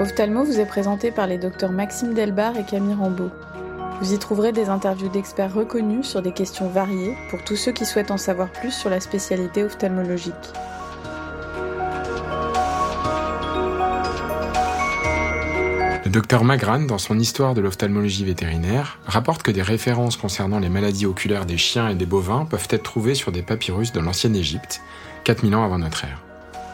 Ophthalmo vous est présenté par les docteurs Maxime Delbar et Camille Rambeau. Vous y trouverez des interviews d'experts reconnus sur des questions variées pour tous ceux qui souhaitent en savoir plus sur la spécialité ophtalmologique. Le docteur Magran, dans son Histoire de l'ophtalmologie vétérinaire, rapporte que des références concernant les maladies oculaires des chiens et des bovins peuvent être trouvées sur des papyrus de l'ancienne Égypte, 4000 ans avant notre ère.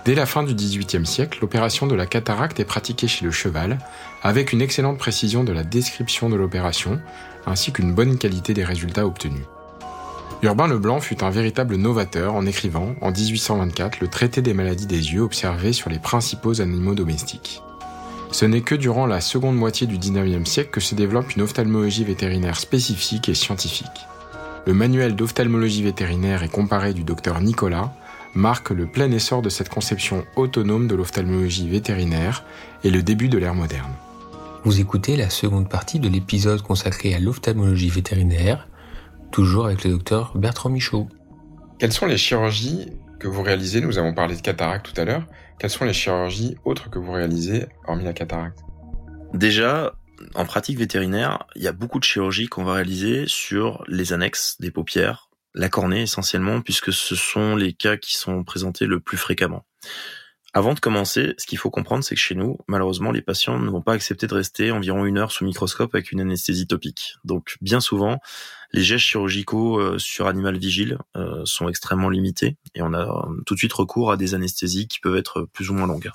Dès la fin du XVIIIe siècle, l'opération de la cataracte est pratiquée chez le cheval, avec une excellente précision de la description de l'opération, ainsi qu'une bonne qualité des résultats obtenus. Urbain Leblanc fut un véritable novateur en écrivant, en 1824, le traité des maladies des yeux observés sur les principaux animaux domestiques. Ce n'est que durant la seconde moitié du XIXe siècle que se développe une ophtalmologie vétérinaire spécifique et scientifique. Le manuel d'ophtalmologie vétérinaire et comparé du docteur Nicolas marque le plein essor de cette conception autonome de l'ophtalmologie vétérinaire et le début de l'ère moderne. Vous écoutez la seconde partie de l'épisode consacré à l'ophtalmologie vétérinaire, toujours avec le docteur Bertrand Michaud. Quelles sont les chirurgies que vous réalisez? Nous avons parlé de cataracte tout à l'heure. Quelles sont les chirurgies autres que vous réalisez hormis la cataracte? Déjà, en pratique vétérinaire, il y a beaucoup de chirurgies qu'on va réaliser sur les annexes des paupières, la cornée essentiellement, puisque ce sont les cas qui sont présentés le plus fréquemment. Avant de commencer, ce qu'il faut comprendre, c'est que chez nous, malheureusement, les patients ne vont pas accepter de rester environ une heure sous microscope avec une anesthésie topique. Donc, bien souvent, les gestes chirurgicaux euh, sur animal vigile euh, sont extrêmement limités et on a tout de suite recours à des anesthésies qui peuvent être plus ou moins longues.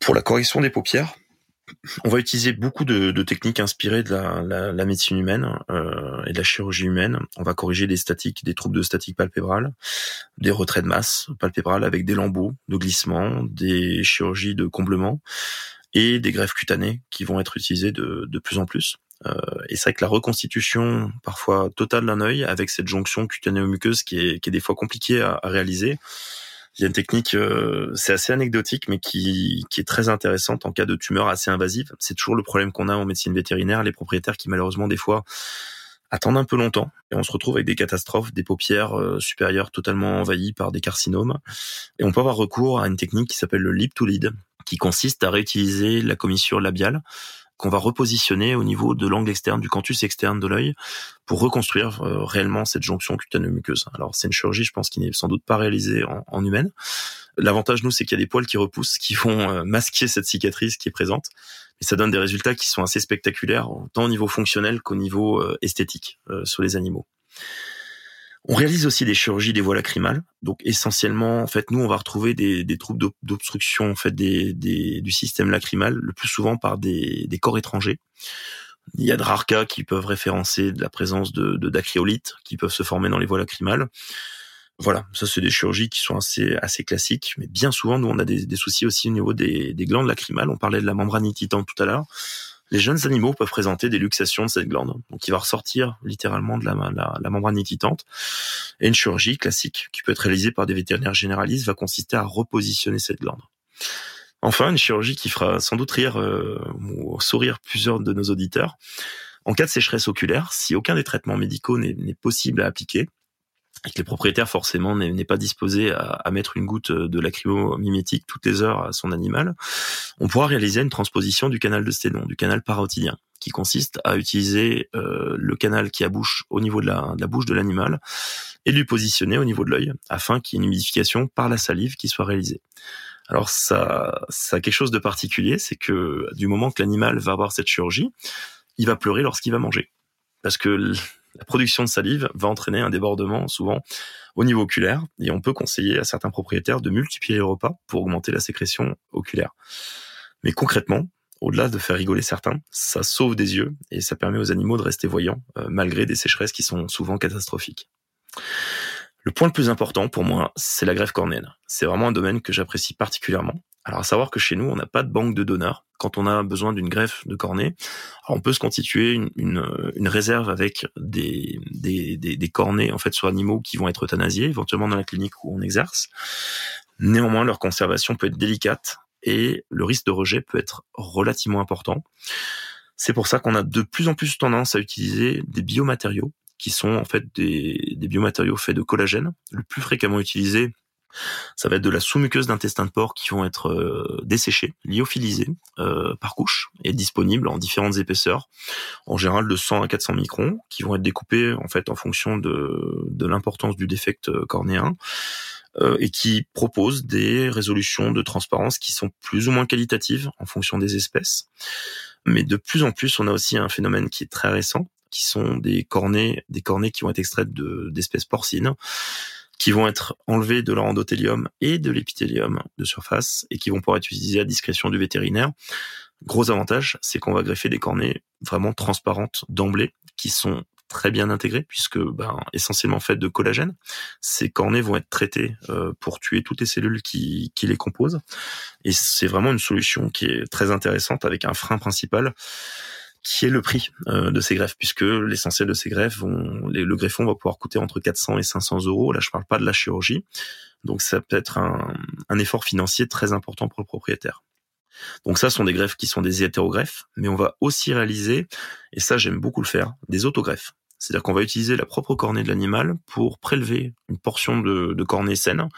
Pour la correction des paupières, on va utiliser beaucoup de, techniques inspirées de la, médecine humaine euh, et de la chirurgie humaine. On va corriger des statiques, des troubles de statique palpébrale, des retraits de masse palpébrale avec des lambeaux de glissement, des chirurgies de comblement et des greffes cutanées qui vont être utilisées de, plus en plus. Euh, et c'est vrai que la reconstitution parfois totale d'un œil avec cette jonction cutanéo-muqueuse qui est, qui est des fois compliquée à réaliser, il y a une technique, euh, c'est assez anecdotique, mais qui, est très intéressante en cas de tumeur assez invasive. C'est toujours le problème qu'on a en médecine vétérinaire, les propriétaires qui malheureusement des fois attendent un peu longtemps et on se retrouve avec des catastrophes, des paupières euh, supérieures totalement envahies par des carcinomes. Et on peut avoir recours à une technique qui s'appelle le lip to lead, qui consiste à réutiliser la commissure labiale qu'on va repositionner au niveau de l'angle externe, du canthus externe de l'œil, pour reconstruire euh, réellement cette jonction cutanéo-muqueuse. Alors c'est une chirurgie, je pense, qui n'est sans doute pas réalisée en, en humaine. L'avantage, nous, c'est qu'il y a des poils qui repoussent, qui vont euh, masquer cette cicatrice qui est présente. Et ça donne des résultats qui sont assez spectaculaires, tant au niveau fonctionnel qu'au niveau euh, esthétique sur les animaux. On réalise aussi des chirurgies des voies lacrymales. Donc essentiellement, en fait, nous, on va retrouver des, troubles d'obstruction en fait des, des, du système lacrymal, le plus souvent par des, corps étrangers. Il y a de rares cas qui peuvent référencer la présence de, dacryolites qui peuvent se former dans les voies lacrymales. Voilà, ça c'est des chirurgies qui sont assez classiques, mais bien souvent nous on a des, soucis aussi au niveau des, des glandes lacrymales. On parlait de la membrane tout à l'heure les jeunes animaux peuvent présenter des luxations de cette glande. Donc, il va ressortir littéralement de la, membrane nititante. Et une chirurgie classique, qui peut être réalisée par des vétérinaires généralistes, va consister à repositionner cette glande. Enfin, une chirurgie qui fera sans doute rire euh, ou sourire plusieurs de nos auditeurs. En cas de sécheresse oculaire, si aucun des traitements médicaux n'est possible à appliquer, et que les propriétaires forcément n'est pas disposé à, mettre une goutte de lacrymo mimétique toutes les heures à son animal, on pourra réaliser une transposition du canal de Sténon, du canal parotidien, qui consiste à utiliser euh, le canal qui abouche au niveau de la, de la bouche de l'animal et lui positionner au niveau de l'œil, afin qu'il y ait une humidification par la salive qui soit réalisée. Alors ça, ça a quelque chose de particulier, c'est que du moment que l'animal va avoir cette chirurgie, il va pleurer lorsqu'il va manger, parce que la production de salive va entraîner un débordement souvent au niveau oculaire et on peut conseiller à certains propriétaires de multiplier les repas pour augmenter la sécrétion oculaire. Mais concrètement, au-delà de faire rigoler certains, ça sauve des yeux et ça permet aux animaux de rester voyants euh, malgré des sécheresses qui sont souvent catastrophiques. Le point le plus important pour moi, c'est la greffe cornéenne. C'est vraiment un domaine que j'apprécie particulièrement alors, à savoir que chez nous, on n'a pas de banque de donneurs. Quand on a besoin d'une greffe de cornée, on peut se constituer une, une, réserve avec des, des, des, cornets en fait sur animaux qui vont être euthanasiés, éventuellement dans la clinique où on exerce. Néanmoins, leur conservation peut être délicate et le risque de rejet peut être relativement important. C'est pour ça qu'on a de plus en plus tendance à utiliser des biomatériaux qui sont en fait des, des biomatériaux faits de collagène. Le plus fréquemment utilisé, Ça va être de la sous-muqueuse d'intestin de porc qui vont être euh, desséchées, lyophilisées euh, par couche et disponibles en différentes épaisseurs, en général de 100 à 400 microns, qui vont être découpées en fait en fonction de, l'importance du défect euh, cornéen euh, et qui proposent des résolutions de transparence qui sont plus ou moins qualitatives en fonction des espèces. Mais de plus en plus, on a aussi un phénomène qui est très récent, qui sont des cornets, des cornets qui vont être extraits de, d'espèces porcines, qui vont être enlevés de leur endothélium et de l'épithélium de surface et qui vont pouvoir être utilisés à discrétion du vétérinaire. Gros avantage, c'est qu'on va greffer des cornets vraiment transparentes d'emblée, qui sont très bien intégrées puisque ben, essentiellement faites de collagène. Ces cornets vont être traités euh, pour tuer toutes les cellules qui, qui les composent et c'est vraiment une solution qui est très intéressante avec un frein principal qui est le prix euh, de ces greffes, puisque l'essentiel de ces greffes vont, le greffon va pouvoir coûter entre 400 et 500 euros. Là, je parle pas de la chirurgie, donc ça peut être un, un effort financier très important pour le propriétaire. Donc ça, ce sont des greffes qui sont des hétérogreffes, mais on va aussi réaliser, et ça j'aime beaucoup le faire, des autogreffes. C'est-à-dire qu'on va utiliser la propre cornée de l'animal pour prélever une portion de, de cornée saine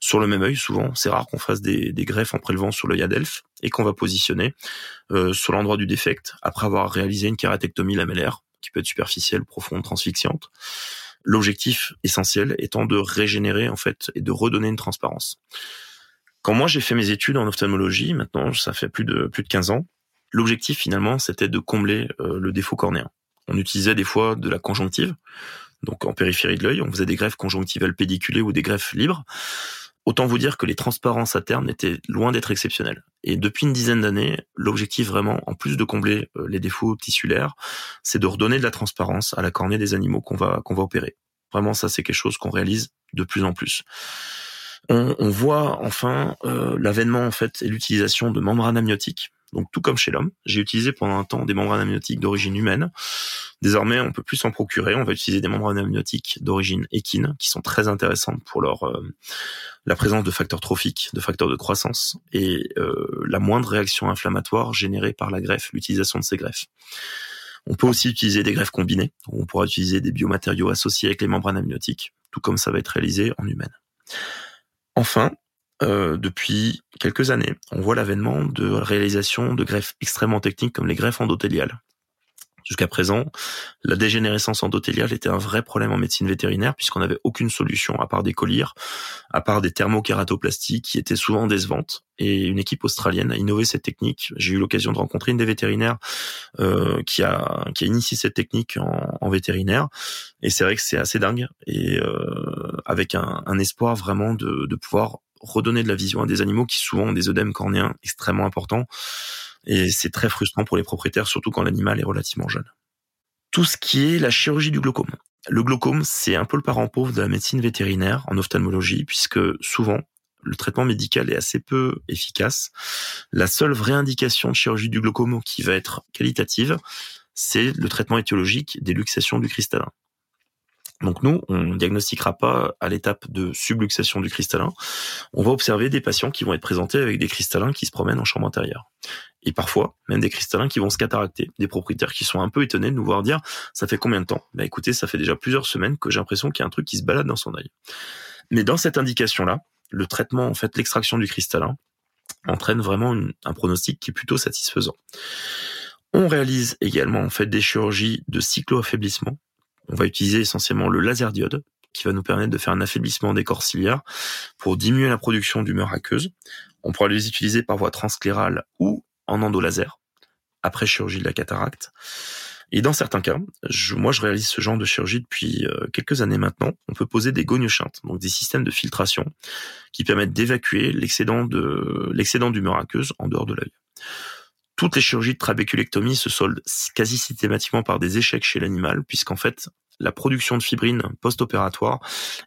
sur le même œil. Souvent, c'est rare qu'on fasse des, des, greffes en prélevant sur l'œil adelphe et qu'on va positionner euh, sur l'endroit du défect après avoir réalisé une kératectomie lamellaire qui peut être superficielle, profonde, transfixiante. L'objectif essentiel étant de régénérer en fait et de redonner une transparence. Quand moi j'ai fait mes études en ophtalmologie, maintenant ça fait plus de plus de 15 ans, l'objectif finalement c'était de combler euh, le défaut cornéen. On utilisait des fois de la conjonctive, donc en périphérie de l'œil, on faisait des greffes conjonctivales pédiculées ou des greffes libres. Autant vous dire que les transparences à terme étaient loin d'être exceptionnelles. Et depuis une dizaine d'années, l'objectif vraiment, en plus de combler euh, les défauts tissulaires, c'est de redonner de la transparence à la cornée des animaux qu'on va qu'on va opérer. Vraiment, ça c'est quelque chose qu'on réalise de plus en plus. On, voit enfin euh, l'avènement en fait et l'utilisation de membranes amniotiques donc tout comme chez l'homme, j'ai utilisé pendant un temps des membranes amniotiques d'origine humaine. Désormais, on peut plus s'en procurer. On va utiliser des membranes amniotiques d'origine équine, qui sont très intéressantes pour leur euh, la présence de facteurs trophiques, de facteurs de croissance et euh, la moindre réaction inflammatoire générée par la greffe, l'utilisation de ces greffes. On peut aussi utiliser des greffes combinées. On pourra utiliser des biomatériaux associés avec les membranes amniotiques, tout comme ça va être réalisé en humaine. Enfin, euh, depuis quelques années, on voit l'avènement de réalisation de greffes extrêmement techniques comme les greffes endothéliales. Jusqu'à présent, la dégénérescence endothéliale était un vrai problème en médecine vétérinaire puisqu'on n'avait aucune solution à part des collyres, à part des thermokératoplasties qui étaient souvent décevantes. Et une équipe australienne a innové cette technique. J'ai eu l'occasion de rencontrer une des vétérinaires euh, qui a qui a initié cette technique en, en vétérinaire. Et c'est vrai que c'est assez dingue et euh, avec un, un espoir vraiment de, de pouvoir redonner de la vision à des animaux qui souvent ont des œdèmes cornéens extrêmement importants. Et c'est très frustrant pour les propriétaires, surtout quand l'animal est relativement jeune. Tout ce qui est la chirurgie du glaucome. Le glaucome, c'est un peu le parent pauvre de la médecine vétérinaire en ophtalmologie, puisque souvent, le traitement médical est assez peu efficace. La seule vraie indication de chirurgie du glaucome qui va être qualitative, c'est le traitement étiologique des luxations du cristallin. Donc nous, on ne diagnostiquera pas à l'étape de subluxation du cristallin. On va observer des patients qui vont être présentés avec des cristallins qui se promènent en chambre intérieure. Et parfois, même des cristallins qui vont se cataracter. Des propriétaires qui sont un peu étonnés de nous voir dire, ça fait combien de temps? Bah écoutez, ça fait déjà plusieurs semaines que j'ai l'impression qu'il y a un truc qui se balade dans son œil. Mais dans cette indication-là, le traitement, en fait, l'extraction du cristallin, entraîne vraiment un pronostic qui est plutôt satisfaisant. On réalise également en fait des chirurgies de cycloaffaiblissement on va utiliser essentiellement le laser diode qui va nous permettre de faire un affaiblissement des corps ciliaires pour diminuer la production d'humeur aqueuse. On pourra les utiliser par voie transclérale ou en endolaser après chirurgie de la cataracte. Et dans certains cas, moi je réalise ce genre de chirurgie depuis euh, quelques années maintenant. On peut poser des goniochintes, donc des systèmes de filtration qui permettent d'évacuer l'excédent de l'excédent d'humeur aqueuse en dehors de l'œil. Toutes les chirurgies de trabéculectomie se soldent quasi systématiquement par des échecs chez l'animal, puisqu'en fait, la production de fibrine post-opératoire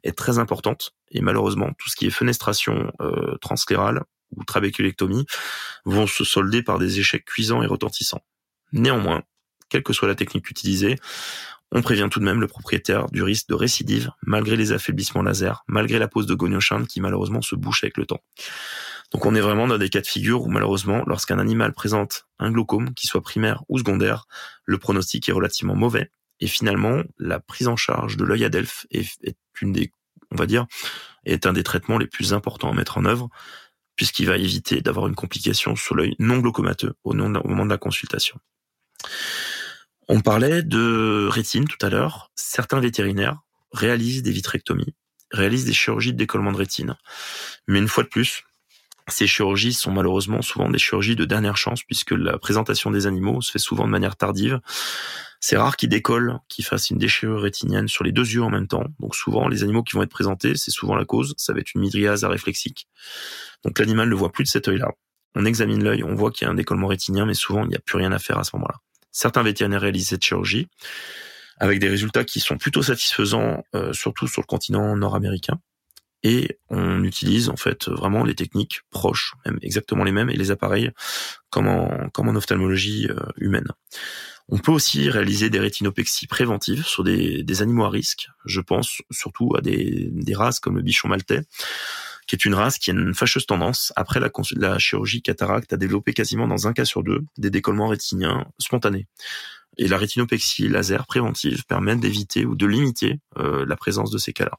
est très importante. Et malheureusement, tout ce qui est fenestration euh, transclérale ou trabéculectomie vont se solder par des échecs cuisants et retentissants. Néanmoins, quelle que soit la technique utilisée, on prévient tout de même le propriétaire du risque de récidive malgré les affaiblissements laser, malgré la pose de goniochin qui malheureusement se bouche avec le temps. Donc on est vraiment dans des cas de figure où malheureusement, lorsqu'un animal présente un glaucome, qu'il soit primaire ou secondaire, le pronostic est relativement mauvais. Et finalement, la prise en charge de l'œil à est, est une des, on va dire, est un des traitements les plus importants à mettre en œuvre puisqu'il va éviter d'avoir une complication sur l'œil non glaucomateux au, moment de la consultation. On parlait de rétine tout à l'heure. Certains vétérinaires réalisent des vitrectomies, réalisent des chirurgies de décollement de rétine. Mais une fois de plus, ces chirurgies sont malheureusement souvent des chirurgies de dernière chance puisque la présentation des animaux se fait souvent de manière tardive. C'est rare qu'ils décollent, qu'ils fassent une déchirure rétinienne sur les deux yeux en même temps. Donc souvent, les animaux qui vont être présentés, c'est souvent la cause. Ça va être une mydriase aréflexique. Donc l'animal ne voit plus de cet œil-là. On examine l'œil, on voit qu'il y a un décollement rétinien, mais souvent, il n'y a plus rien à faire à ce moment-là. Certains vétérinaires réalisent cette chirurgie avec des résultats qui sont plutôt satisfaisants, euh, surtout sur le continent nord-américain et on utilise en fait vraiment les techniques proches, même exactement les mêmes, et les appareils comme en, ophtalmologie euh, humaine. On peut aussi réaliser des rétinopexies préventives sur des, animaux à risque. Je pense surtout à des, races comme le bichon maltais, qui est une race qui a une fâcheuse tendance, après la, la chirurgie cataracte, à développer quasiment dans un cas sur deux des décollements rétiniens spontanés. Et la rétinopexie laser préventive permet d'éviter ou de limiter euh, la présence de ces cas-là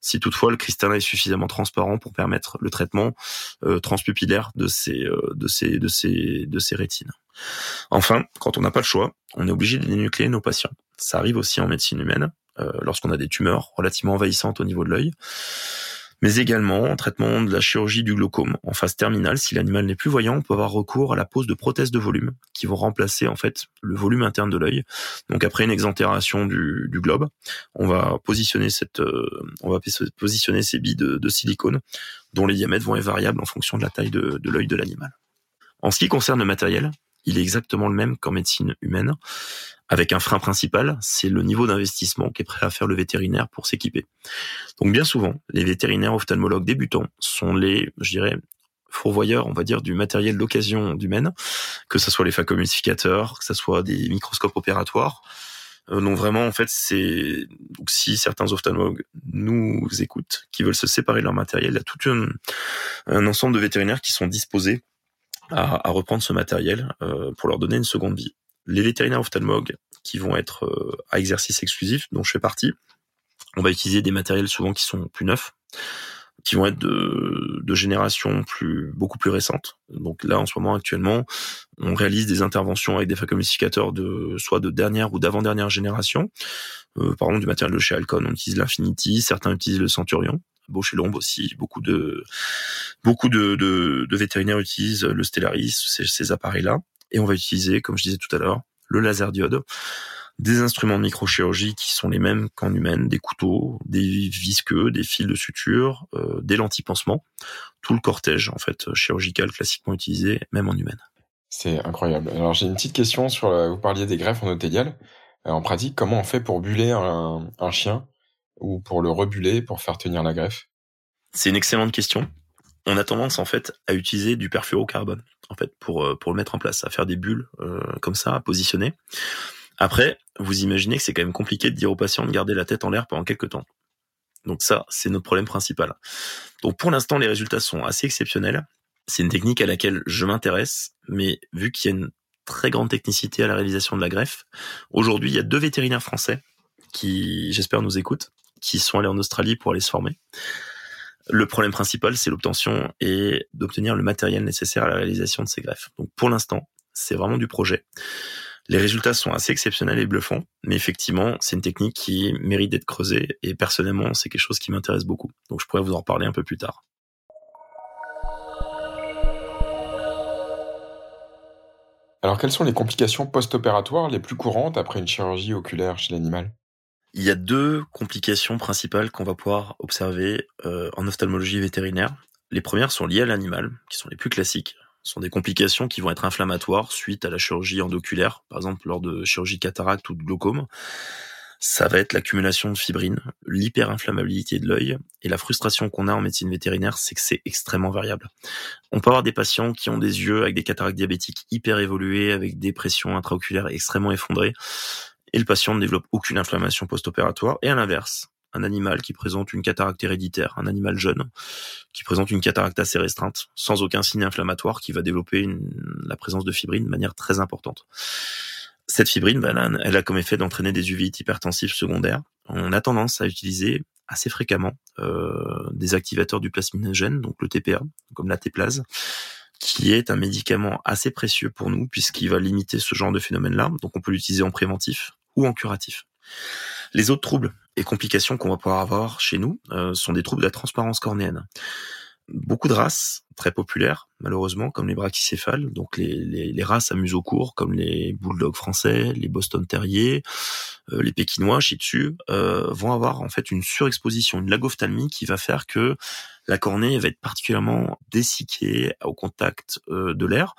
si toutefois le cristallin est suffisamment transparent pour permettre le traitement euh, transpupillaire de ces, euh, de, ces, de, ces, de ces rétines. Enfin, quand on n'a pas le choix, on est obligé de dénucléer nos patients. Ça arrive aussi en médecine humaine, euh, lorsqu'on a des tumeurs relativement envahissantes au niveau de l'œil mais également en traitement de la chirurgie du glaucome. En phase terminale, si l'animal n'est plus voyant, on peut avoir recours à la pose de prothèses de volume qui vont remplacer en fait le volume interne de l'œil. Donc après une exentération du, globe, on va positionner cette, euh, on va positionner ces billes de, silicone dont les diamètres vont être variables en fonction de la taille de, de l'œil de l'animal. En ce qui concerne le matériel, il est exactement le même qu'en médecine humaine avec un frein principal, c'est le niveau d'investissement qu'est prêt à faire le vétérinaire pour s'équiper. Donc bien souvent, les vétérinaires ophtalmologues débutants sont les, je dirais, fourvoyeurs, on va dire, du matériel d'occasion d'humaine, que ce soit les phacoemulsificateurs, que ce soit des microscopes opératoires. Euh, donc vraiment, en fait, c'est donc si certains ophtalmologues nous écoutent, qui veulent se séparer de leur matériel, il y a tout un, un ensemble de vétérinaires qui sont disposés à, à reprendre ce matériel euh, pour leur donner une seconde vie les vétérinaires ophtalmologues qui vont être euh, à exercice exclusif, dont je fais partie, on va utiliser des matériels souvent qui sont plus neufs, qui vont être de, de génération plus beaucoup plus récente. Donc là, en ce moment, actuellement, on réalise des interventions avec des phacoemulsificateurs de soit de dernière ou d'avant-dernière génération. Euh, par exemple, du matériel de chez Alcon, on utilise l'Infinity, certains utilisent le Centurion. Bausch et Lombe aussi, beaucoup de beaucoup de, de, de vétérinaires utilisent le Stellaris, ces, ces appareils-là. Et on va utiliser, comme je disais tout à l'heure, le laser diode, des instruments de microchirurgie qui sont les mêmes qu'en humaine, des couteaux, des visqueux, des fils de suture, euh, des lentilles pansement, tout le cortège en fait chirurgical classiquement utilisé, même en humaine. C'est incroyable. Alors j'ai une petite question sur, vous parliez des greffes en Euh, en pratique, comment on fait pour buller un, un chien? Ou pour le rebuller pour faire tenir la greffe C'est une excellente question on a tendance en fait à utiliser du perfluorocarbone en fait pour euh, pour le mettre en place, à faire des bulles euh, comme ça, à positionner. Après, vous imaginez que c'est quand même compliqué de dire aux patients de garder la tête en l'air pendant quelques temps. Donc ça, c'est notre problème principal. Donc pour l'instant, les résultats sont assez exceptionnels. C'est une technique à laquelle je m'intéresse, mais vu qu'il y a une très grande technicité à la réalisation de la greffe, aujourd'hui, il y a deux vétérinaires français qui, j'espère, nous écoutent, qui sont allés en Australie pour aller se former. Le problème principal, c'est l'obtention et d'obtenir le matériel nécessaire à la réalisation de ces greffes. Donc pour l'instant, c'est vraiment du projet. Les résultats sont assez exceptionnels et bluffants, mais effectivement, c'est une technique qui mérite d'être creusée et personnellement, c'est quelque chose qui m'intéresse beaucoup. Donc je pourrais vous en reparler un peu plus tard. Alors quelles sont les complications post-opératoires les plus courantes après une chirurgie oculaire chez l'animal? Il y a deux complications principales qu'on va pouvoir observer euh, en ophtalmologie vétérinaire. Les premières sont liées à l'animal, qui sont les plus classiques. Ce sont des complications qui vont être inflammatoires suite à la chirurgie endoculaire, par exemple lors de chirurgie cataracte ou de glaucome. Ça va être l'accumulation de fibrine, l'hyperinflammabilité de l'œil et la frustration qu'on a en médecine vétérinaire, c'est que c'est extrêmement variable. On peut avoir des patients qui ont des yeux avec des cataractes diabétiques hyper évoluées, avec des pressions intraoculaires extrêmement effondrées et le patient ne développe aucune inflammation post-opératoire. Et à l'inverse, un animal qui présente une cataracte héréditaire, un animal jeune qui présente une cataracte assez restreinte, sans aucun signe inflammatoire, qui va développer la présence de fibrine de manière très importante. Cette fibrine, ben, elle a comme effet d'entraîner des uvéites hypertensives secondaires. On a tendance à utiliser assez fréquemment euh, des activateurs du plasminogène, donc le TPA, comme la téplase, qui est un médicament assez précieux pour nous puisqu'il va limiter ce genre de phénomène-là. Donc on peut l'utiliser en préventif ou en curatif. Les autres troubles et complications qu'on va pouvoir avoir chez nous euh, sont des troubles de la transparence cornéenne beaucoup de races très populaires, malheureusement, comme les brachycéphales, donc les, les, races à museau court, comme les bulldogs français, les Boston Terriers, euh, les Pékinois, Shih Tzu, euh, vont avoir en fait une surexposition, une lagophthalmie qui va faire que la cornée va être particulièrement dessiquée au contact euh, de l'air,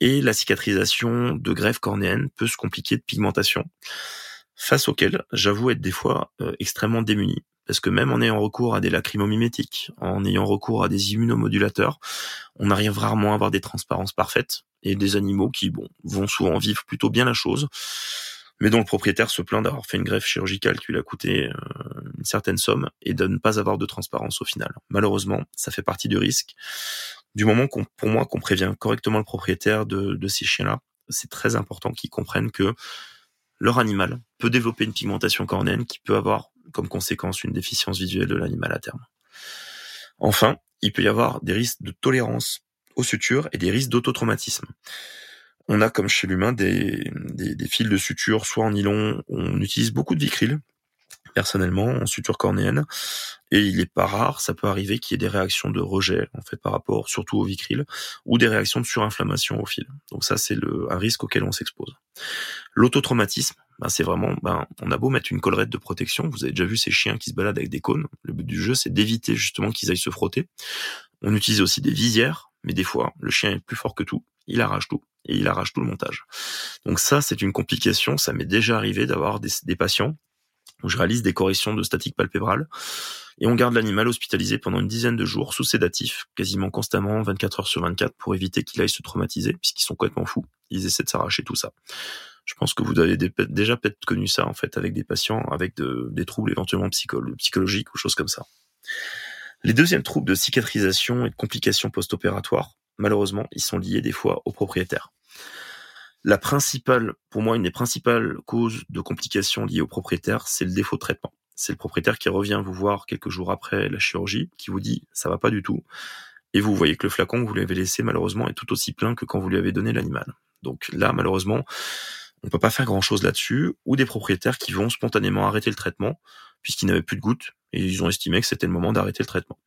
et la cicatrisation de grève cornéenne peut se compliquer de pigmentation face auquel j'avoue être des fois extrêmement démuni parce que même en ayant recours à des lacrymomimétiques, en ayant recours à des immunomodulateurs, on arrive rarement à avoir des transparences parfaites et des animaux qui bon, vont souvent vivre plutôt bien la chose, mais dont le propriétaire se plaint d'avoir fait une greffe chirurgicale qui lui a coûté euh, une certaine somme et de ne pas avoir de transparence au final. Malheureusement, ça fait partie du risque. Du moment qu'on, pour moi, qu'on prévient correctement le propriétaire de, ces chiens-là, c'est très important qu'ils comprennent que leur animal peut développer une pigmentation cornéenne qui peut avoir comme conséquence une déficience visuelle de l'animal à terme. Enfin, il peut y avoir des risques de tolérance aux sutures et des risques d'autotraumatisme. On a, comme chez l'humain, des, des, fils de suture, soit en nylon, on utilise beaucoup de vicryl, personnellement, en suture cornéenne, et il est pas rare, ça peut arriver qu'il y ait des réactions de rejet, en fait, par rapport surtout au vicryl, ou des réactions de surinflammation au fil. Donc ça, c'est un risque auquel on s'expose. L'autotraumatisme, ben c'est vraiment, ben, on a beau mettre une collerette de protection, vous avez déjà vu ces chiens qui se baladent avec des cônes. Le but du jeu, c'est d'éviter justement qu'ils aillent se frotter. On utilise aussi des visières, mais des fois, le chien est plus fort que tout, il arrache tout et il arrache tout le montage. Donc ça, c'est une complication. Ça m'est déjà arrivé d'avoir des, patients où je réalise des corrections de statique palpébrale et on garde l'animal hospitalisé pendant une dizaine de jours sous sédatif, quasiment constamment, 24 heures sur 24, pour éviter qu'il aille se traumatiser, puisqu'ils sont complètement fous. Ils essaient de s'arracher tout ça. Je pense que vous avez déjà peut-être connu ça en fait avec des patients avec des troubles éventuellement psychologiques ou choses comme ça. Les deuxièmes troubles de cicatrisation et de complications post-opératoires, malheureusement, ils sont liés des fois au propriétaire. La principale, pour moi, une des principales causes de complications liées au propriétaire, c'est le défaut de traitement. C'est le propriétaire qui revient vous voir quelques jours après la chirurgie, qui vous dit ça va pas du tout, et vous voyez que le flacon que vous lui avez laissé malheureusement est tout aussi plein que quand vous lui avez donné l'animal. Donc là, malheureusement, on peut pas faire grand chose là-dessus, ou des propriétaires qui vont spontanément arrêter le traitement, puisqu'ils n'avaient plus de gouttes, et ils ont estimé que c'était le moment d'arrêter le traitement.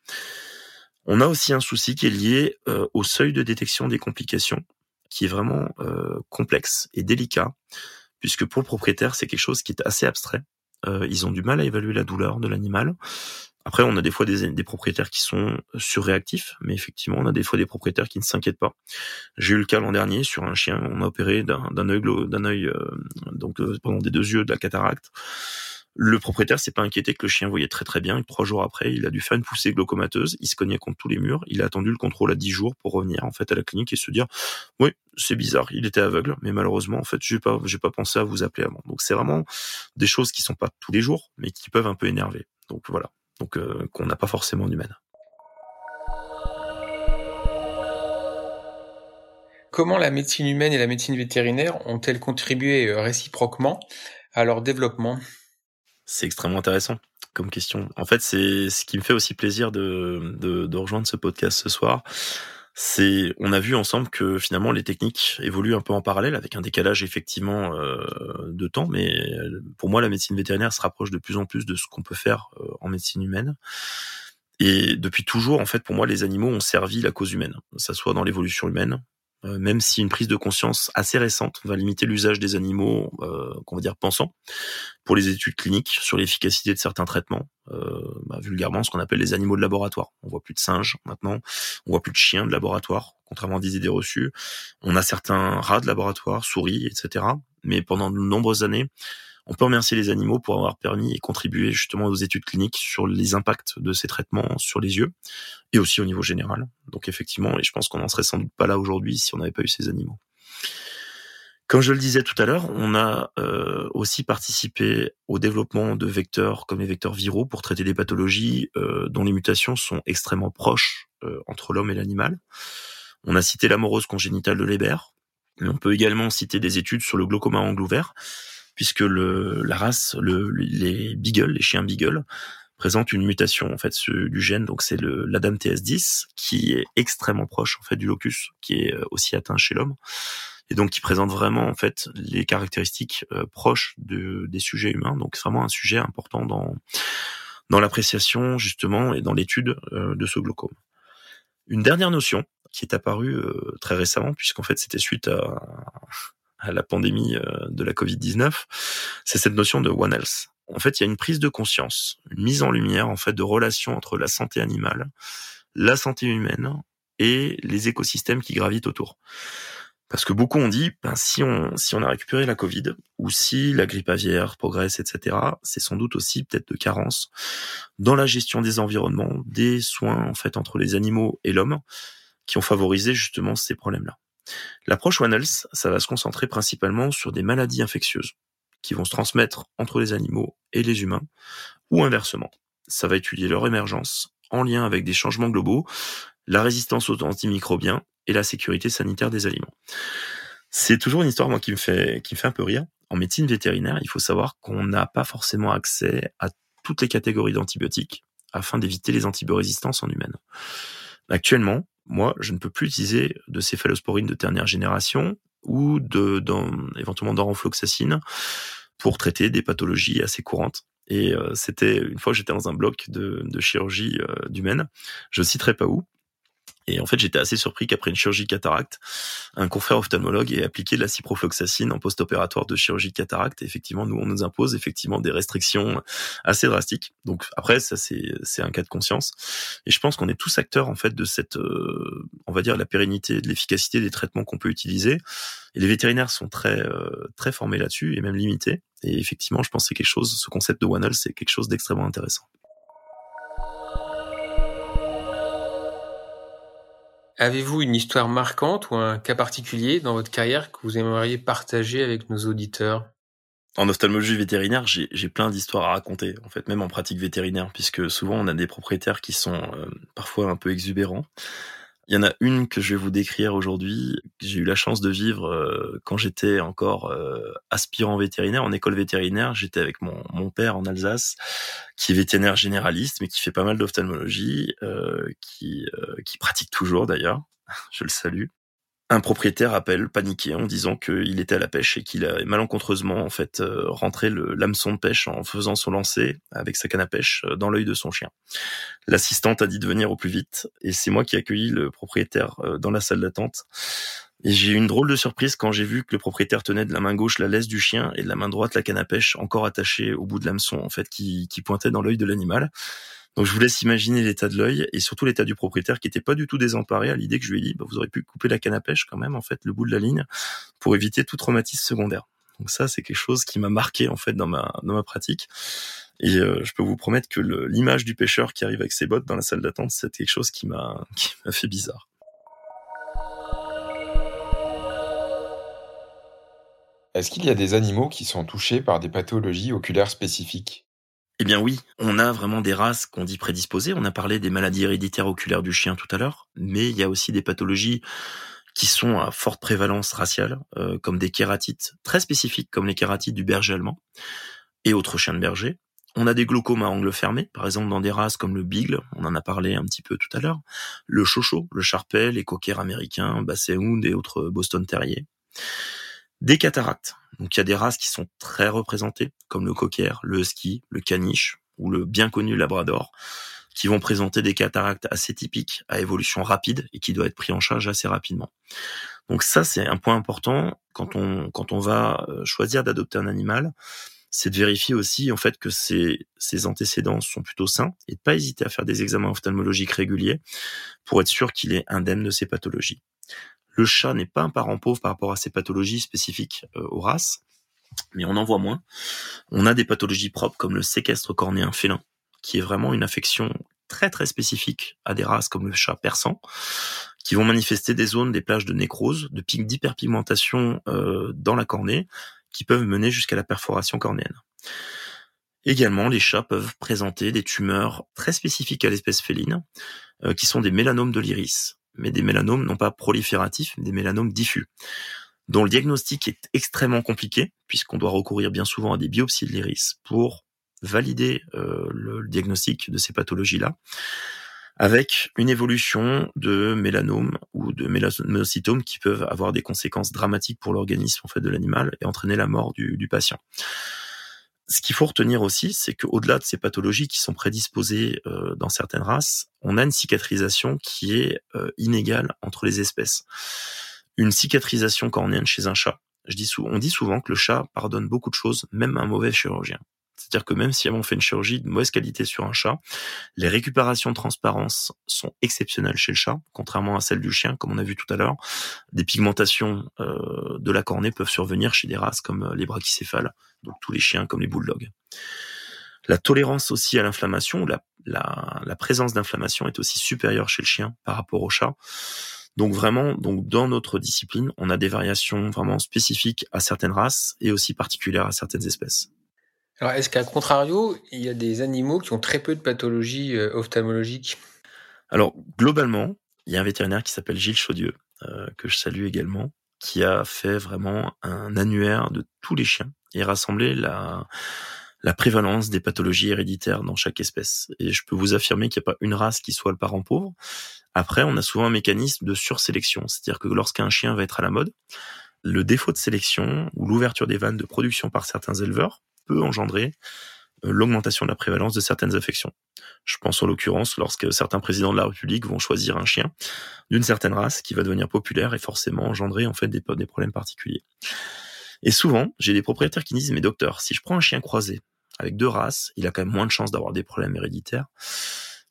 On a aussi un souci qui est lié euh, au seuil de détection des complications, qui est vraiment euh, complexe et délicat, puisque pour le propriétaire, c'est quelque chose qui est assez abstrait. Euh, ils ont du mal à évaluer la douleur de l'animal. Après, on a des fois des, propriétaires qui sont surréactifs, mais effectivement, on a des fois des propriétaires qui ne s'inquiètent pas. J'ai eu le cas l'an dernier sur un chien, on a opéré d'un œil, d'un œil, euh, donc euh, pendant des deux yeux de la cataracte. Le propriétaire s'est pas inquiété que le chien voyait très très bien. Trois jours après, il a dû faire une poussée glaucomateuse. Il se cognait contre tous les murs. Il a attendu le contrôle à dix jours pour revenir en fait à la clinique et se dire oui c'est bizarre. Il était aveugle, mais malheureusement en fait j'ai pas pas pensé à vous appeler avant. Donc c'est vraiment des choses qui sont pas tous les jours, mais qui peuvent un peu énerver. Donc voilà donc euh, qu'on n'a pas forcément d'humaine. Comment la médecine humaine et la médecine vétérinaire ont-elles contribué euh, réciproquement à leur développement? C'est extrêmement intéressant comme question. En fait, c'est ce qui me fait aussi plaisir de, rejoindre ce podcast ce soir c'est on a vu ensemble que finalement les techniques évoluent un peu en parallèle avec un décalage effectivement euh, de temps mais euh, pour moi la médecine vétérinaire se rapproche de plus en plus de ce qu'on peut faire euh, en médecine humaine et depuis toujours en fait pour moi les animaux ont servi la cause humaine que ça soit dans l'évolution humaine même si une prise de conscience assez récente va limiter l'usage des animaux, euh, qu'on va dire pensants, pour les études cliniques sur l'efficacité de certains traitements, euh, bah, vulgairement ce qu'on appelle les animaux de laboratoire. On voit plus de singes maintenant, on voit plus de chiens de laboratoire, contrairement à des idées reçues. On a certains rats de laboratoire, souris, etc. Mais pendant de nombreuses années, on peut remercier les animaux pour avoir permis et contribué justement aux études cliniques sur les impacts de ces traitements sur les yeux et aussi au niveau général. Donc effectivement, et je pense qu'on n'en serait sans doute pas là aujourd'hui si on n'avait pas eu ces animaux. Comme je le disais tout à l'heure, on a euh, aussi participé au développement de vecteurs comme les vecteurs viraux pour traiter des pathologies euh, dont les mutations sont extrêmement proches euh, entre l'homme et l'animal. On a cité l'amorose congénitale de Leber, mais on peut également citer des études sur le glaucoma angle ouvert, puisque le, la race, le, les beagles, les chiens beagles, présente une mutation en fait du gène, donc c'est le l'ADAMTS10 qui est extrêmement proche en fait du locus, qui est euh, aussi atteint chez l'homme et donc qui présente vraiment en fait les caractéristiques euh, proches de, des sujets humains. Donc c'est vraiment un sujet important dans dans l'appréciation justement et dans l'étude euh, de ce glaucome. Une dernière notion qui est apparue euh, très récemment, puisqu'en fait c'était suite à, à, la pandémie de la Covid-19, c'est cette notion de One Health. En fait, il y a une prise de conscience, une mise en lumière en fait de relations entre la santé animale, la santé humaine et les écosystèmes qui gravitent autour. Parce que beaucoup ont dit, ben, si on si on a récupéré la Covid ou si la grippe aviaire progresse, etc., c'est sans doute aussi peut-être de carence dans la gestion des environnements, des soins en fait entre les animaux et l'homme, qui ont favorisé justement ces problèmes-là. L'approche One Health, ça va se concentrer principalement sur des maladies infectieuses qui vont se transmettre entre les animaux et les humains, ou inversement. Ça va étudier leur émergence en lien avec des changements globaux, la résistance aux antimicrobiens et la sécurité sanitaire des aliments. C'est toujours une histoire moi qui me fait qui me fait un peu rire. En médecine vétérinaire, il faut savoir qu'on n'a pas forcément accès à toutes les catégories d'antibiotiques afin d'éviter les antibiorésistances en humaine. Actuellement, moi, je ne peux plus utiliser de céphalosporine de dernière génération ou de éventuellement pour traiter des pathologies assez courantes. Et euh, c'était une fois j'étais dans un bloc de, chirurgie euh, d'humaine, je citerai pas où, et en fait, j'étais assez surpris qu'après une chirurgie cataracte, un confrère ophtalmologue ait appliqué de la ciprofloxacine en post-opératoire de chirurgie cataracte. Et effectivement, nous, on nous impose effectivement des restrictions assez drastiques. Donc après, ça c'est un cas de conscience. Et je pense qu'on est tous acteurs en fait de cette, euh, on va dire, la pérennité, de l'efficacité des traitements qu'on peut utiliser. Et les vétérinaires sont très euh, très formés là-dessus et même limités. Et effectivement, je pense que c'est quelque chose, ce concept de One c'est quelque chose d'extrêmement intéressant. Avez-vous une histoire marquante ou un cas particulier dans votre carrière que vous aimeriez partager avec nos auditeurs? En ophtalmologie vétérinaire, j'ai plein d'histoires à raconter, en fait, même en pratique vétérinaire, puisque souvent on a des propriétaires qui sont euh, parfois un peu exubérants. Il y en a une que je vais vous décrire aujourd'hui. J'ai eu la chance de vivre euh, quand j'étais encore euh, aspirant vétérinaire en école vétérinaire. J'étais avec mon, père en Alsace, qui est vétérinaire généraliste, mais qui fait pas mal d'ophtalmologie, euh, qui pratique toujours d'ailleurs. Je le salue un propriétaire appelle paniqué en disant qu'il était à la pêche et qu'il a malencontreusement en fait rentré le l'hameçon de pêche en faisant son lancer avec sa canne à pêche dans l'œil de son chien. L'assistante a dit de venir au plus vite et c'est moi qui ai accueilli le propriétaire dans la salle d'attente. Et j'ai eu une drôle de surprise quand j'ai vu que le propriétaire tenait de la main gauche la laisse du chien et de la main droite la canne à pêche encore attachée au bout de l'hameçon en fait qui, qui pointait dans l'œil de l'animal. Donc je vous laisse imaginer l'état de l'œil et surtout l'état du propriétaire qui était pas du tout désemparé à l'idée que je lui ai dit bah, vous aurez pu couper la canne à pêche quand même en fait le bout de la ligne pour éviter tout traumatisme secondaire. Donc ça c'est quelque chose qui m'a marqué en fait dans ma pratique. Et euh, je peux vous promettre que l'image du pêcheur qui arrive avec ses bottes dans la salle d'attente, c'est quelque chose qui m'a fait bizarre. Est-ce qu'il y a des animaux qui sont touchés par des pathologies oculaires spécifiques? Eh bien oui, on a vraiment des races qu'on dit prédisposées. On a parlé des maladies héréditaires oculaires du chien tout à l'heure, mais il y a aussi des pathologies qui sont à forte prévalence raciale, euh, comme des kératites très spécifiques, comme les kératites du berger allemand et autres chiens de berger. On a des glaucomes à angle fermé, par exemple dans des races comme le Beagle, on en a parlé un petit peu tout à l'heure, le Chocho, le Charpel, les coquers américains, Basset Hound et autres Boston Terrier. Des cataractes. Donc il y a des races qui sont très représentées, comme le cocker, le husky, le caniche ou le bien connu labrador, qui vont présenter des cataractes assez typiques à évolution rapide et qui doivent être pris en charge assez rapidement. Donc ça c'est un point important quand on quand on va euh, choisir d'adopter un animal, c'est de vérifier aussi en fait que ses, ses antécédents sont plutôt sains et de pas hésiter à faire des examens ophtalmologiques réguliers pour être sûr qu'il est indemne de ces pathologies. Le chat n'est pas un parent pauvre par rapport à ces pathologies spécifiques euh, aux races, mais on en voit moins. On a des pathologies propres comme le séquestre cornéen félin, qui est vraiment une affection très très spécifique à des races comme le chat persan, qui vont manifester des zones, des plages de nécrose, de pics d'hyperpigmentation euh, dans la cornée, qui peuvent mener jusqu'à la perforation cornéenne. Également, les chats peuvent présenter des tumeurs très spécifiques à l'espèce féline, euh, qui sont des mélanomes de l'iris mais des mélanomes non pas prolifératifs, mais des mélanomes diffus, dont le diagnostic est extrêmement compliqué, puisqu'on doit recourir bien souvent à des biopsies de l'iris pour valider le diagnostic de ces pathologies-là avec une évolution de mélanome ou de mélanocytomes qui peuvent avoir des conséquences dramatiques pour l'organisme en fait de l'animal et entraîner la mort du, du patient. Ce qu'il faut retenir aussi, c'est qu'au-delà de ces pathologies qui sont prédisposées euh, dans certaines races, on a une cicatrisation qui est euh, inégale entre les espèces. Une cicatrisation cornéenne chez un chat, je dis on dit souvent que le chat pardonne beaucoup de choses, même un mauvais chirurgien. C'est-à-dire que même si on fait une chirurgie de mauvaise qualité sur un chat, les récupérations de transparence sont exceptionnelles chez le chat, contrairement à celles du chien, comme on a vu tout à l'heure. Des pigmentations euh, de la cornée peuvent survenir chez des races comme les brachycéphales, donc tous les chiens comme les bulldogs. La tolérance aussi à l'inflammation, la, la, la présence d'inflammation est aussi supérieure chez le chien par rapport au chat. Donc vraiment, donc dans notre discipline, on a des variations vraiment spécifiques à certaines races et aussi particulières à certaines espèces. Alors, est-ce qu'à contrario, il y a des animaux qui ont très peu de pathologies euh, ophtalmologiques? Alors, globalement, il y a un vétérinaire qui s'appelle Gilles Chaudieu, euh, que je salue également, qui a fait vraiment un annuaire de tous les chiens et rassemblé la, la prévalence des pathologies héréditaires dans chaque espèce. Et je peux vous affirmer qu'il n'y a pas une race qui soit le parent pauvre. Après, on a souvent un mécanisme de sursélection, c'est-à-dire que lorsqu'un chien va être à la mode, le défaut de sélection ou l'ouverture des vannes de production par certains éleveurs peut engendrer euh, l'augmentation de la prévalence de certaines affections. Je pense en l'occurrence lorsque certains présidents de la République vont choisir un chien d'une certaine race qui va devenir populaire et forcément engendrer en fait des problèmes particuliers. Et souvent, j'ai des propriétaires qui disent mais docteur, si je prends un chien croisé avec deux races, il a quand même moins de chances d'avoir des problèmes héréditaires.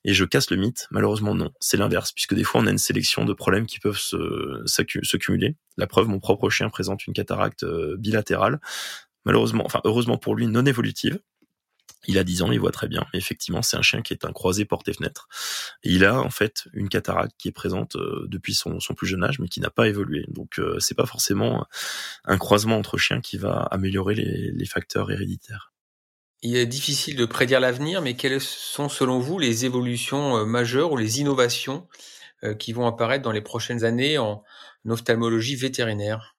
Et je casse le mythe. Malheureusement, non. C'est l'inverse, puisque des fois, on a une sélection de problèmes qui peuvent se, se cumuler. La preuve, mon propre chien présente une cataracte euh, bilatérale malheureusement, enfin heureusement pour lui, non évolutive. Il a 10 ans, il voit très bien. Mais effectivement, c'est un chien qui est un croisé porte-fenêtre. Et il a en fait une cataracte qui est présente euh, depuis son, plus jeune âge, mais qui n'a pas évolué. Donc euh, c'est pas forcément un croisement entre chiens qui va améliorer les, facteurs héréditaires. Il est difficile de prédire l'avenir, mais quelles sont selon vous les évolutions euh, majeures ou les innovations qui vont apparaître dans les prochaines années en ophtalmologie vétérinaire?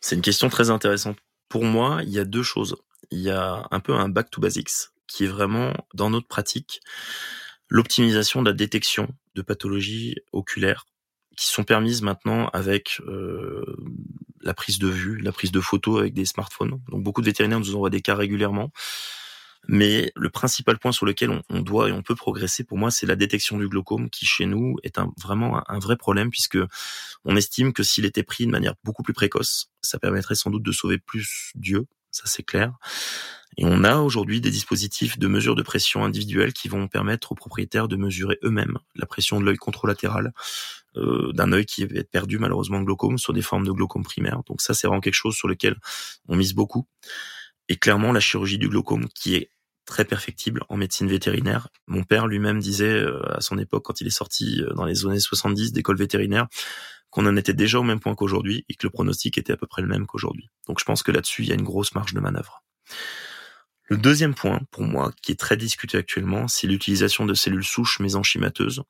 C'est une question très intéressante pour moi, il y a deux choses. Il y a un peu un back to basics qui est vraiment dans notre pratique l'optimisation de la détection de pathologies oculaires qui sont permises maintenant avec euh, la prise de vue, la prise de photos avec des smartphones. Donc beaucoup de vétérinaires nous envoient des cas régulièrement. Mais le principal point sur lequel on, doit et on peut progresser, pour moi, c'est la détection du glaucome, qui chez nous est un, vraiment un, vrai problème, puisque on estime que s'il était pris de manière beaucoup plus précoce, ça permettrait sans doute de sauver plus d'yeux, ça c'est clair. Et on a aujourd'hui des dispositifs de mesure de pression individuelle qui vont permettre aux propriétaires de mesurer eux-mêmes la pression de l'œil contralatéral euh, d'un œil qui être perdu malheureusement glaucome sur des formes de glaucome primaire. Donc ça c'est vraiment quelque chose sur lequel on mise beaucoup. Et clairement la chirurgie du glaucome qui est très perfectible en médecine vétérinaire. Mon père lui-même disait euh, à son époque, quand il est sorti euh, dans les années 70 d'école vétérinaire, qu'on en était déjà au même point qu'aujourd'hui et que le pronostic était à peu près le même qu'aujourd'hui. Donc je pense que là-dessus, il y a une grosse marge de manœuvre. Le deuxième point, pour moi, qui est très discuté actuellement, c'est l'utilisation de cellules souches mésenchymateuses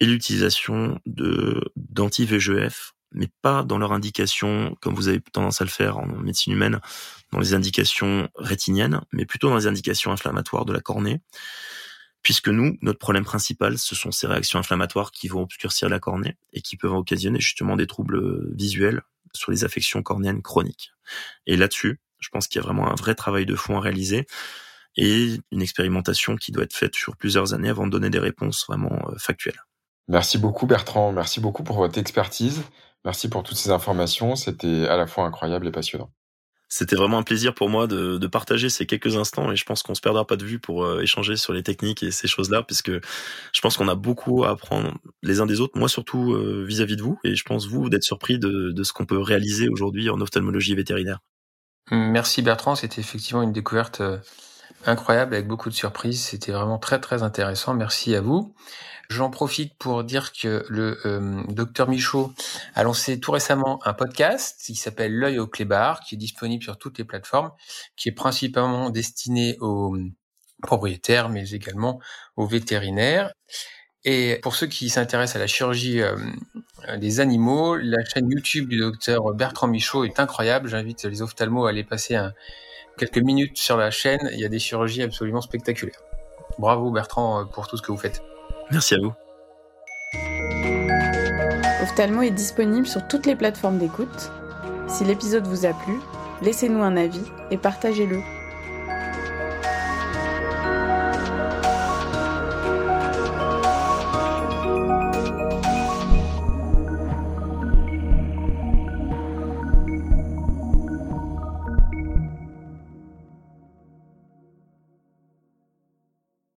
et l'utilisation de d'anti-VGF mais pas dans leur indication, comme vous avez tendance à le faire en médecine humaine, dans les indications rétiniennes, mais plutôt dans les indications inflammatoires de la cornée. Puisque nous, notre problème principal, ce sont ces réactions inflammatoires qui vont obscurcir la cornée et qui peuvent occasionner justement des troubles visuels sur les affections cornéennes chroniques. Et là-dessus, je pense qu'il y a vraiment un vrai travail de fond à réaliser et une expérimentation qui doit être faite sur plusieurs années avant de donner des réponses vraiment euh, factuelles. Merci beaucoup Bertrand, merci beaucoup pour votre expertise. Merci pour toutes ces informations. C'était à la fois incroyable et passionnant. C'était vraiment un plaisir pour moi de, de, partager ces quelques instants et je pense qu'on se perdra pas de vue pour euh, échanger sur les techniques et ces choses-là puisque je pense qu'on a beaucoup à apprendre les uns des autres, moi surtout euh, vis-à-vis de vous et je pense vous d'être surpris de, de ce qu'on peut réaliser aujourd'hui en ophtalmologie vétérinaire. Merci Bertrand, c'était effectivement une découverte euh, incroyable avec beaucoup de surprises, c'était vraiment très très intéressant, merci à vous. J'en profite pour dire que le euh, docteur Michaud a lancé tout récemment un podcast qui s'appelle L'œil au clébard, qui est disponible sur toutes les plateformes, qui est principalement destiné aux propriétaires, mais également aux vétérinaires. Et pour ceux qui s'intéressent à la chirurgie euh, des animaux, la chaîne YouTube du docteur Bertrand Michaud est incroyable. J'invite les ophtalmos à aller passer un, quelques minutes sur la chaîne, il y a des chirurgies absolument spectaculaires. Bravo Bertrand pour tout ce que vous faites. Merci à vous. Ophthalmo est disponible sur toutes les plateformes d'écoute. Si l'épisode vous a plu, laissez-nous un avis et partagez-le.